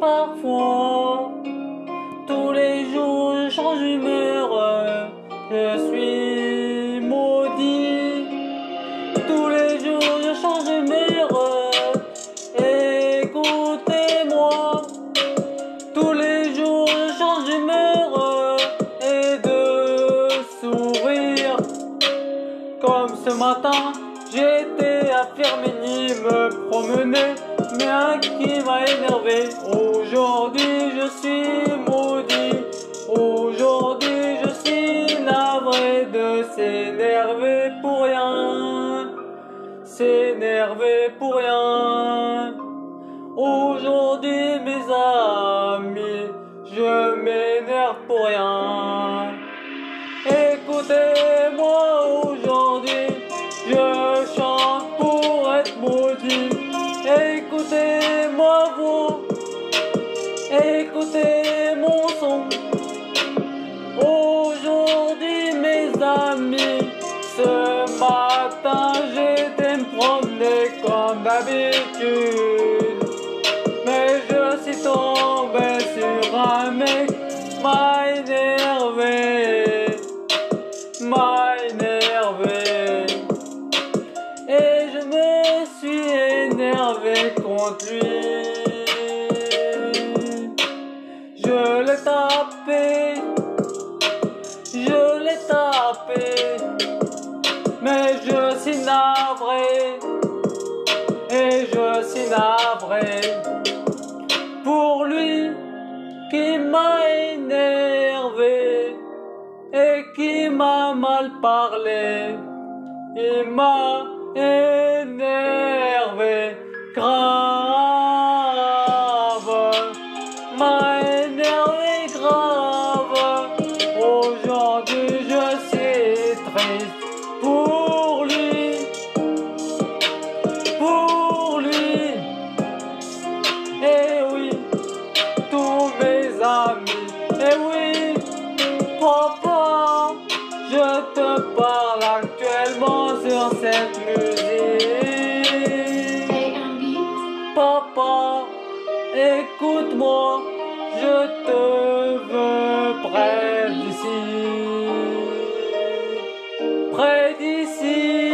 parfois. Tous les jours je change d'humeur, je suis d'humeur et de sourire. Comme ce matin, j'étais à Firminy me promener, mais un qui m'a énervé. Aujourd'hui, je suis maudit. Aujourd'hui, je suis navré de s'énerver pour rien. S'énerver pour rien. Aujourd'hui, Écoutez-moi aujourd'hui, je chante pour être maudit. Écoutez-moi vous, écoutez mon son. Aujourd'hui mes amis, ce matin j'étais me promener comme d'habitude. Je l'ai tapé, je l'ai tapé, mais je suis navré, et je suis navré. Pour lui qui m'a énervé et qui m'a mal parlé. Il m'a énervé je te parle actuellement sur cette musique. Papa, écoute-moi, je te veux près d'ici. Près d'ici.